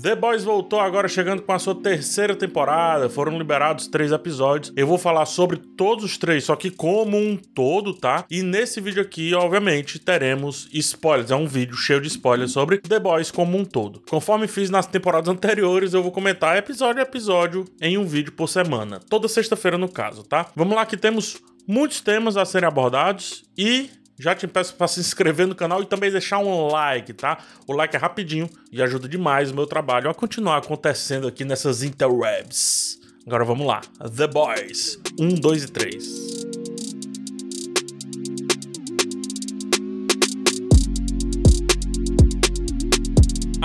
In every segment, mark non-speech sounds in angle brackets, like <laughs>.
The Boys voltou agora chegando com a sua terceira temporada. Foram liberados três episódios. Eu vou falar sobre todos os três, só que como um todo, tá? E nesse vídeo aqui, obviamente, teremos spoilers. É um vídeo cheio de spoilers sobre The Boys como um todo. Conforme fiz nas temporadas anteriores, eu vou comentar episódio a episódio em um vídeo por semana. Toda sexta-feira, no caso, tá? Vamos lá que temos muitos temas a serem abordados e já te peço para se inscrever no canal e também deixar um like, tá? O like é rapidinho e ajuda demais o meu trabalho a continuar acontecendo aqui nessas interwebs. Agora vamos lá. The Boys 1, 2 e 3.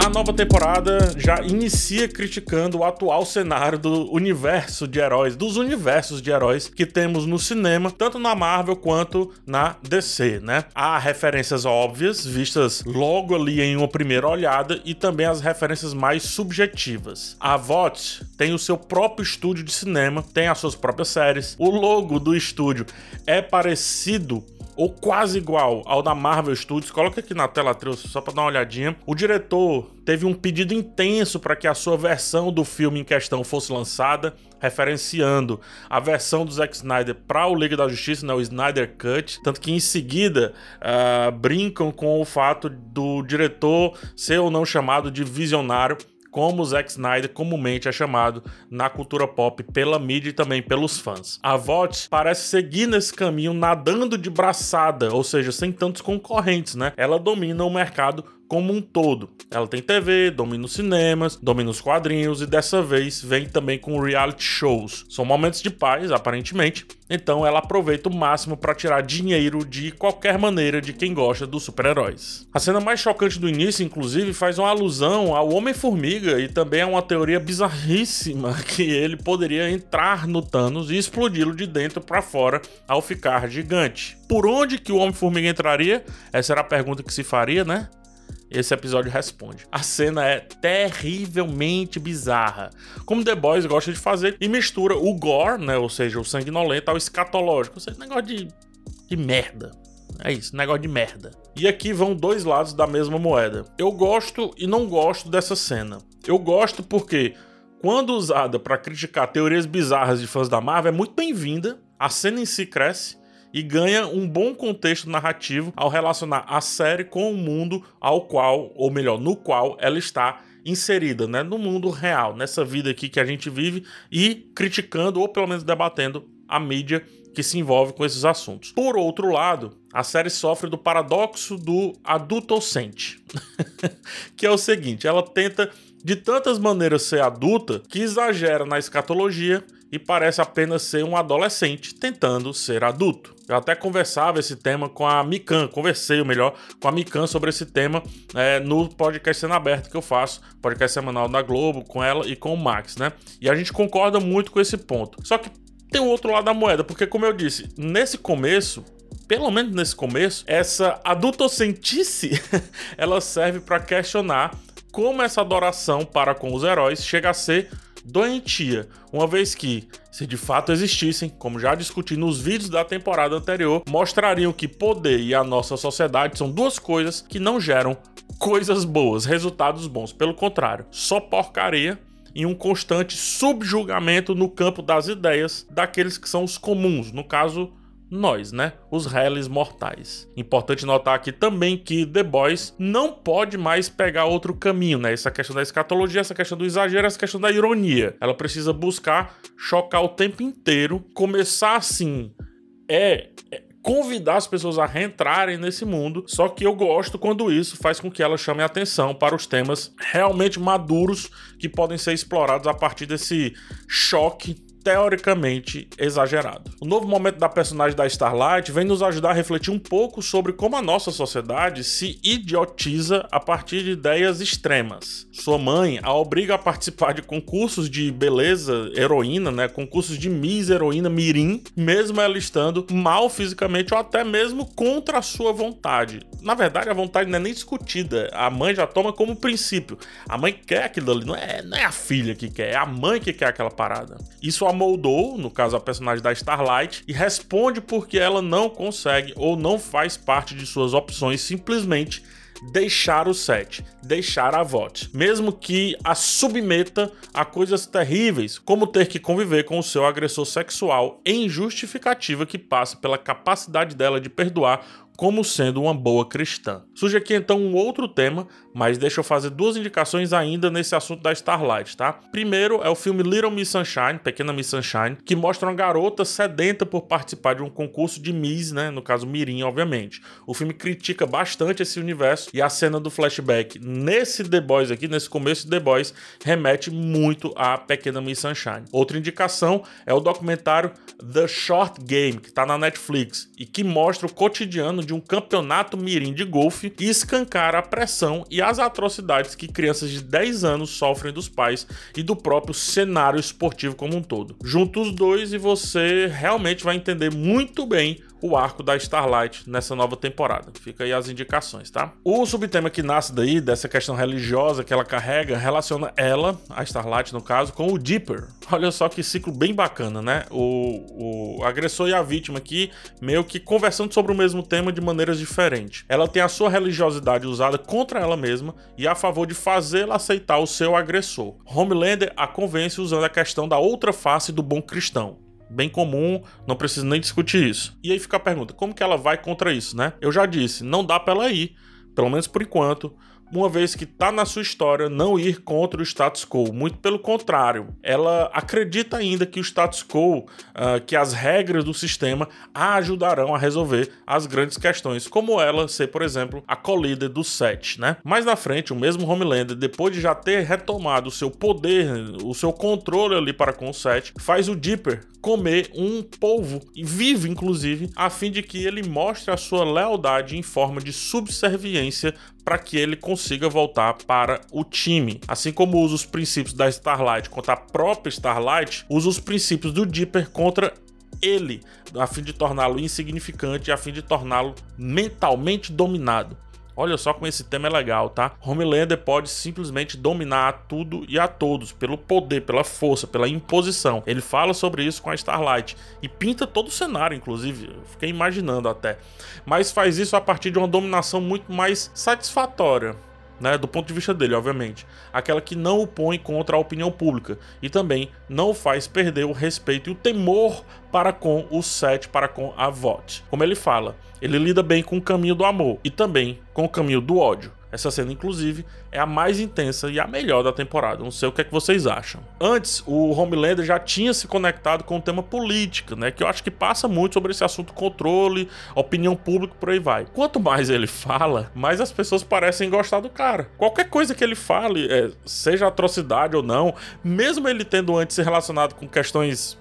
A nova temporada já inicia criticando o atual cenário do universo de heróis, dos universos de heróis que temos no cinema, tanto na Marvel quanto na DC, né? Há referências óbvias, vistas logo ali em uma primeira olhada, e também as referências mais subjetivas. A VOT tem o seu próprio estúdio de cinema, tem as suas próprias séries. O logo do estúdio é parecido ou quase igual ao da Marvel Studios. Coloca aqui na tela trouxe só para dar uma olhadinha. O diretor teve um pedido intenso para que a sua versão do filme em questão fosse lançada, referenciando a versão do Zack Snyder para o Liga da Justiça, né, o Snyder Cut, tanto que em seguida uh, brincam com o fato do diretor ser ou não chamado de visionário como Zack Snyder comumente é chamado na cultura pop pela mídia e também pelos fãs. A VOT parece seguir nesse caminho nadando de braçada, ou seja, sem tantos concorrentes, né? Ela domina o mercado como um todo. Ela tem TV, domina os cinemas, domina os quadrinhos e dessa vez vem também com reality shows. São momentos de paz, aparentemente, então ela aproveita o máximo para tirar dinheiro de qualquer maneira de quem gosta dos super-heróis. A cena mais chocante do início, inclusive, faz uma alusão ao Homem-Formiga e também a uma teoria bizarríssima <laughs> que ele poderia entrar no Thanos e explodi-lo de dentro para fora ao ficar gigante. Por onde que o Homem-Formiga entraria? Essa era a pergunta que se faria, né? Esse episódio responde. A cena é terrivelmente bizarra, como The Boys gosta de fazer, e mistura o gore, né, ou seja, o sanguinolento, ao escatológico, ou seja, negócio de, de merda. É isso, negócio de merda. E aqui vão dois lados da mesma moeda. Eu gosto e não gosto dessa cena. Eu gosto porque, quando usada para criticar teorias bizarras de fãs da Marvel, é muito bem-vinda. A cena em si cresce e ganha um bom contexto narrativo ao relacionar a série com o mundo ao qual, ou melhor, no qual ela está inserida, né, no mundo real, nessa vida aqui que a gente vive e criticando ou pelo menos debatendo a mídia que se envolve com esses assuntos. Por outro lado, a série sofre do paradoxo do adultocente, <laughs> que é o seguinte, ela tenta de tantas maneiras ser adulta que exagera na escatologia e parece apenas ser um adolescente tentando ser adulto. Eu até conversava esse tema com a Mikan, conversei o melhor com a Mikan sobre esse tema é, no podcast Cena Aberta que eu faço, podcast semanal da Globo, com ela e com o Max, né? E a gente concorda muito com esse ponto. Só que tem o outro lado da moeda, porque como eu disse, nesse começo, pelo menos nesse começo, essa adultocentice <laughs> ela serve para questionar como essa adoração para com os heróis chega a ser doentia, uma vez que, se de fato existissem, como já discuti nos vídeos da temporada anterior, mostrariam que poder e a nossa sociedade são duas coisas que não geram coisas boas, resultados bons. Pelo contrário, só porcaria e um constante subjugamento no campo das ideias daqueles que são os comuns, no caso, nós, né? Os réis mortais. Importante notar aqui também que The Boys não pode mais pegar outro caminho, né? Essa questão da escatologia, essa questão do exagero, essa questão da ironia. Ela precisa buscar chocar o tempo inteiro, começar assim. É, é convidar as pessoas a reentrarem nesse mundo. Só que eu gosto quando isso faz com que ela chame a atenção para os temas realmente maduros que podem ser explorados a partir desse choque teoricamente exagerado. O novo momento da personagem da Starlight vem nos ajudar a refletir um pouco sobre como a nossa sociedade se idiotiza a partir de ideias extremas. Sua mãe a obriga a participar de concursos de beleza heroína, né, concursos de Miss Heroína Mirim, mesmo ela estando mal fisicamente ou até mesmo contra a sua vontade. Na verdade, a vontade não é nem discutida, a mãe já toma como princípio. A mãe quer aquilo ali, não é, não é a filha que quer, é a mãe que quer aquela parada. Isso amoldou, no caso a personagem da Starlight, e responde porque ela não consegue ou não faz parte de suas opções simplesmente deixar o set, deixar a VOT, mesmo que a submeta a coisas terríveis, como ter que conviver com o seu agressor sexual em justificativa que passa pela capacidade dela de perdoar como sendo uma boa cristã. Surge aqui então um outro tema, mas deixa eu fazer duas indicações ainda nesse assunto da Starlight, tá? Primeiro é o filme Little Miss Sunshine, Pequena Miss Sunshine, que mostra uma garota sedenta por participar de um concurso de Miss, né? No caso Mirim, obviamente. O filme critica bastante esse universo e a cena do flashback nesse The Boys aqui, nesse começo de The Boys, remete muito a Pequena Miss Sunshine. Outra indicação é o documentário The Short Game, que tá na Netflix e que mostra o cotidiano de um campeonato mirim de golfe e escancara a pressão e as atrocidades que crianças de 10 anos sofrem dos pais e do próprio cenário esportivo como um todo. Junta os dois e você realmente vai entender muito bem o arco da Starlight nessa nova temporada. Fica aí as indicações, tá? O subtema que nasce daí, dessa questão religiosa que ela carrega, relaciona ela, a Starlight no caso, com o Dipper. Olha só que ciclo bem bacana, né? O, o agressor e a vítima aqui meio que conversando sobre o mesmo tema de maneiras diferentes. Ela tem a sua religiosidade usada contra ela mesma e a favor de fazê-la aceitar o seu agressor. Homelander a convence usando a questão da outra face do bom cristão bem comum, não preciso nem discutir isso. E aí fica a pergunta, como que ela vai contra isso, né? Eu já disse, não dá para ela ir, pelo menos por enquanto, uma vez que está na sua história não ir contra o status quo. Muito pelo contrário, ela acredita ainda que o status quo, uh, que as regras do sistema a ajudarão a resolver as grandes questões, como ela ser, por exemplo, a co-líder do set, né? Mais na frente, o mesmo Homelander, depois de já ter retomado o seu poder, o seu controle ali para com o set, faz o Dipper comer um polvo, e vive inclusive, a fim de que ele mostre a sua lealdade em forma de subserviência para que ele consiga voltar para o time. Assim como usa os princípios da Starlight contra a própria Starlight, usa os princípios do Dipper contra ele, a fim de torná-lo insignificante, a fim de torná-lo mentalmente dominado. Olha só como esse tema é legal, tá? Homelander pode simplesmente dominar tudo e a todos pelo poder, pela força, pela imposição. Ele fala sobre isso com a Starlight e pinta todo o cenário, inclusive. Eu fiquei imaginando até. Mas faz isso a partir de uma dominação muito mais satisfatória né, do ponto de vista dele, obviamente, aquela que não o põe contra a opinião pública e também não faz perder o respeito e o temor para com o set, para com a VOT. Como ele fala, ele lida bem com o caminho do amor e também com o caminho do ódio. Essa cena, inclusive, é a mais intensa e a melhor da temporada. Não sei o que é que vocês acham. Antes, o Homelander já tinha se conectado com o tema política, né? Que eu acho que passa muito sobre esse assunto controle, opinião pública, por aí vai. Quanto mais ele fala, mais as pessoas parecem gostar do cara. Qualquer coisa que ele fale, é, seja atrocidade ou não, mesmo ele tendo antes se relacionado com questões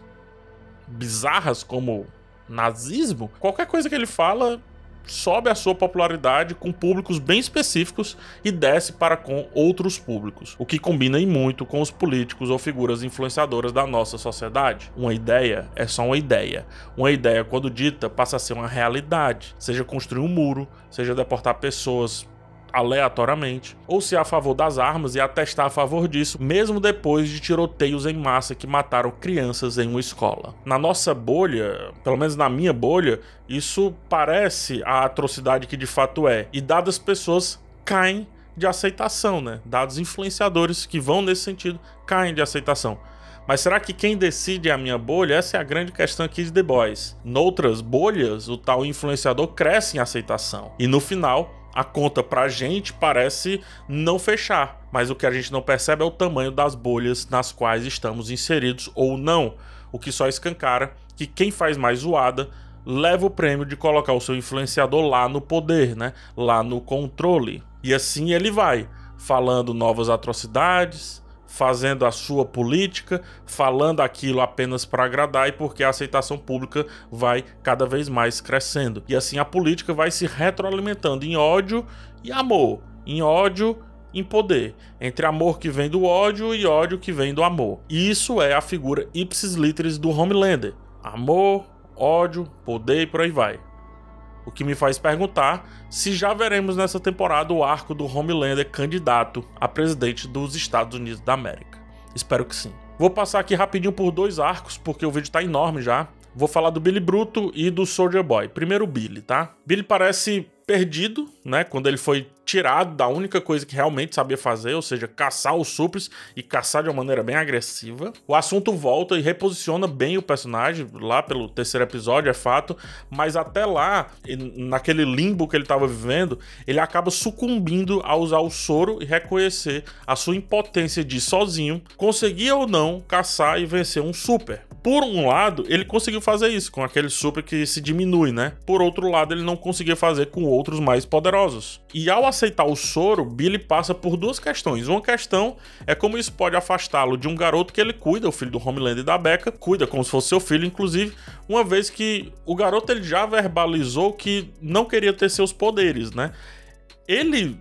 bizarras como nazismo, qualquer coisa que ele fala sobe a sua popularidade com públicos bem específicos e desce para com outros públicos, o que combina em muito com os políticos ou figuras influenciadoras da nossa sociedade. Uma ideia é só uma ideia. Uma ideia, quando dita, passa a ser uma realidade, seja construir um muro, seja deportar pessoas aleatoriamente, ou se é a favor das armas e atestar a favor disso, mesmo depois de tiroteios em massa que mataram crianças em uma escola. Na nossa bolha, pelo menos na minha bolha, isso parece a atrocidade que de fato é, e dadas pessoas caem de aceitação, né? Dados influenciadores que vão nesse sentido caem de aceitação. Mas será que quem decide é a minha bolha? Essa é a grande questão aqui de The Boys. Noutras bolhas, o tal influenciador cresce em aceitação. E no final, a conta pra gente parece não fechar, mas o que a gente não percebe é o tamanho das bolhas nas quais estamos inseridos ou não, o que só escancara que quem faz mais zoada leva o prêmio de colocar o seu influenciador lá no poder, né? Lá no controle. E assim ele vai, falando novas atrocidades, fazendo a sua política, falando aquilo apenas para agradar e porque a aceitação pública vai cada vez mais crescendo. E assim a política vai se retroalimentando em ódio e amor, em ódio em poder, entre amor que vem do ódio e ódio que vem do amor. E isso é a figura ipsis literis do Homelander. Amor, ódio, poder e por aí vai. O que me faz perguntar se já veremos nessa temporada o arco do Homelander candidato a presidente dos Estados Unidos da América. Espero que sim. Vou passar aqui rapidinho por dois arcos, porque o vídeo tá enorme já. Vou falar do Billy Bruto e do Soldier Boy. Primeiro o Billy, tá? Billy parece perdido, né? Quando ele foi tirado da única coisa que realmente sabia fazer, ou seja, caçar os supers e caçar de uma maneira bem agressiva. O assunto volta e reposiciona bem o personagem lá pelo terceiro episódio, é fato, mas até lá, naquele limbo que ele estava vivendo, ele acaba sucumbindo a usar o soro e reconhecer a sua impotência de sozinho conseguir ou não caçar e vencer um super. Por um lado, ele conseguiu fazer isso com aquele super que se diminui, né? Por outro lado, ele não conseguia fazer com outros mais poderosos. E ao aceitar o soro, Billy passa por duas questões. Uma questão é como isso pode afastá-lo de um garoto que ele cuida, o filho do Homeland e da Becca, cuida como se fosse seu filho, inclusive, uma vez que o garoto ele já verbalizou que não queria ter seus poderes, né? Ele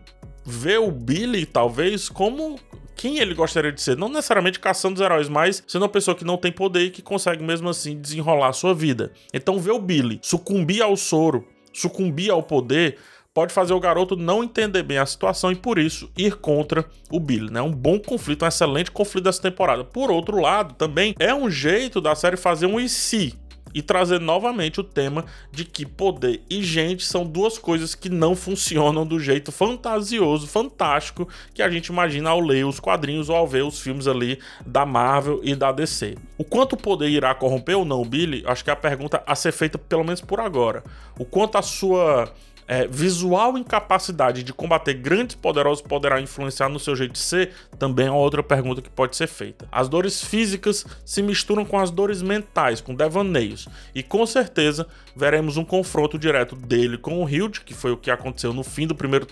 vê o Billy, talvez, como quem ele gostaria de ser. Não necessariamente caçando os heróis, mas sendo uma pessoa que não tem poder e que consegue mesmo assim desenrolar a sua vida. Então ver o Billy sucumbir ao soro, sucumbir ao poder, pode fazer o garoto não entender bem a situação e por isso ir contra o Billy, né? Um bom conflito, um excelente conflito dessa temporada. Por outro lado, também é um jeito da série fazer um e se e trazer novamente o tema de que poder e gente são duas coisas que não funcionam do jeito fantasioso, fantástico que a gente imagina ao ler os quadrinhos ou ao ver os filmes ali da Marvel e da DC. O quanto o poder irá corromper ou não o Billy, acho que é a pergunta a ser feita pelo menos por agora. O quanto a sua é, visual incapacidade de combater grandes poderosos poderá influenciar no seu jeito de ser? Também é outra pergunta que pode ser feita. As dores físicas se misturam com as dores mentais, com devaneios, e com certeza veremos um confronto direto dele com o Hild, que foi o que aconteceu no fim do primeiro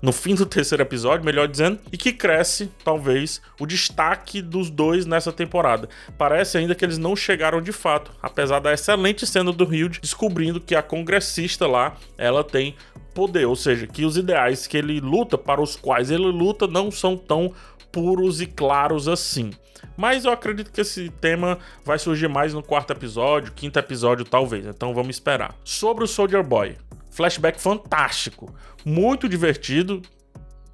no fim do terceiro episódio, melhor dizendo, e que cresce talvez o destaque dos dois nessa temporada. Parece ainda que eles não chegaram de fato, apesar da excelente cena do Hild descobrindo que a congressista lá, ela tem poder, ou seja, que os ideais que ele luta, para os quais ele luta, não são tão puros e claros assim. Mas eu acredito que esse tema vai surgir mais no quarto episódio, quinto episódio, talvez. Então vamos esperar. Sobre o Soldier Boy. Flashback fantástico, muito divertido,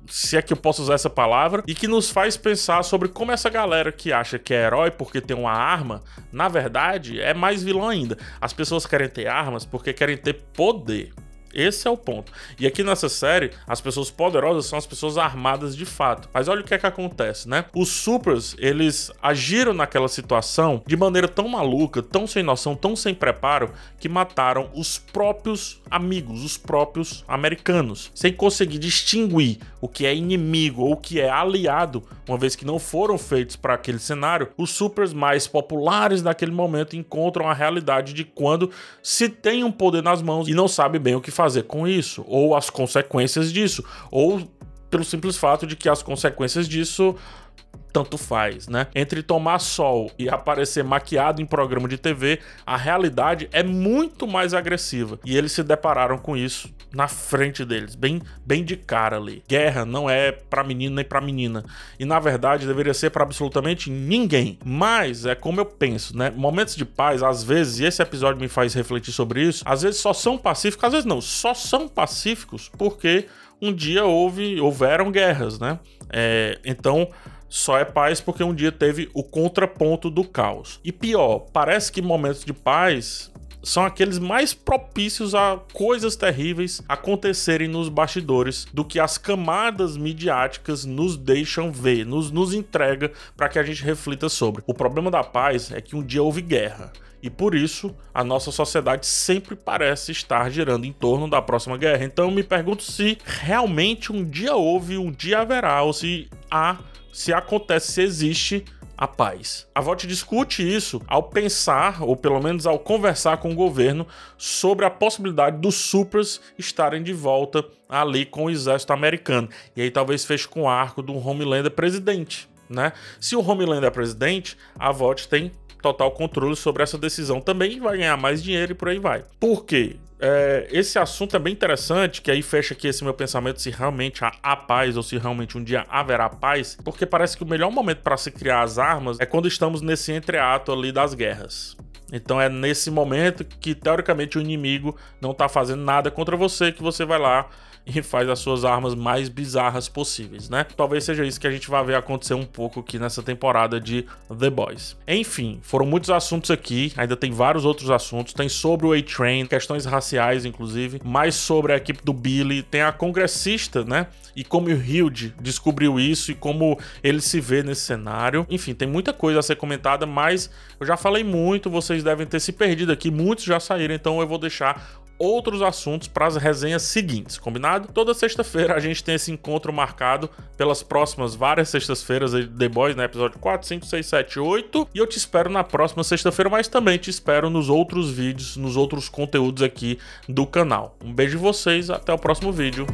se é que eu posso usar essa palavra, e que nos faz pensar sobre como essa galera que acha que é herói porque tem uma arma, na verdade é mais vilão ainda. As pessoas querem ter armas porque querem ter poder. Esse é o ponto. E aqui nessa série, as pessoas poderosas são as pessoas armadas de fato. Mas olha o que é que acontece, né? Os supers, eles agiram naquela situação de maneira tão maluca, tão sem noção, tão sem preparo, que mataram os próprios amigos, os próprios americanos, sem conseguir distinguir o que é inimigo ou o que é aliado, uma vez que não foram feitos para aquele cenário. Os supers mais populares naquele momento encontram a realidade de quando se tem um poder nas mãos e não sabe bem o que fazer com isso, ou as consequências disso, ou pelo simples fato de que as consequências disso tanto faz, né? Entre tomar sol e aparecer maquiado em programa de TV, a realidade é muito mais agressiva. E eles se depararam com isso na frente deles, bem, bem de cara ali. Guerra não é para menino nem para menina. E na verdade deveria ser para absolutamente ninguém. Mas é como eu penso, né? Momentos de paz, às vezes, e esse episódio me faz refletir sobre isso, às vezes só são pacíficos, às vezes não, só são pacíficos porque um dia houve, houveram guerras, né? É, então só é paz porque um dia teve o contraponto do caos. E pior, parece que momentos de paz são aqueles mais propícios a coisas terríveis acontecerem nos bastidores do que as camadas midiáticas nos deixam ver, nos, nos entrega para que a gente reflita sobre. O problema da paz é que um dia houve guerra. E por isso, a nossa sociedade sempre parece estar girando em torno da próxima guerra. Então eu me pergunto se realmente um dia houve, um dia haverá, ou se há se acontece, se existe a paz. A VOT discute isso ao pensar, ou pelo menos ao conversar com o governo, sobre a possibilidade dos supers estarem de volta ali com o exército americano. E aí talvez feche com o arco do Homelander presidente. Né? Se o Homelander é presidente, a VOT tem total controle sobre essa decisão também vai ganhar mais dinheiro e por aí vai. Por quê? É, esse assunto é bem interessante, que aí fecha aqui esse meu pensamento se realmente há, há paz ou se realmente um dia haverá paz, porque parece que o melhor momento para se criar as armas é quando estamos nesse entreato ali das guerras. Então é nesse momento que teoricamente o inimigo não está fazendo nada contra você que você vai lá e faz as suas armas mais bizarras possíveis, né? Talvez seja isso que a gente vai ver acontecer um pouco aqui nessa temporada de The Boys. Enfim, foram muitos assuntos aqui, ainda tem vários outros assuntos, tem sobre o A-Train, questões raciais inclusive, mais sobre a equipe do Billy, tem a congressista, né? E como o Hilde descobriu isso e como ele se vê nesse cenário. Enfim, tem muita coisa a ser comentada, mas eu já falei muito, vocês devem ter se perdido aqui, muitos já saíram, então eu vou deixar outros assuntos para as resenhas seguintes, combinado? Toda sexta-feira a gente tem esse encontro marcado pelas próximas várias sextas-feiras de The Boys, né? Episódio 4, 5, 6, 7, 8. E eu te espero na próxima sexta-feira, mas também te espero nos outros vídeos, nos outros conteúdos aqui do canal. Um beijo de vocês, até o próximo vídeo.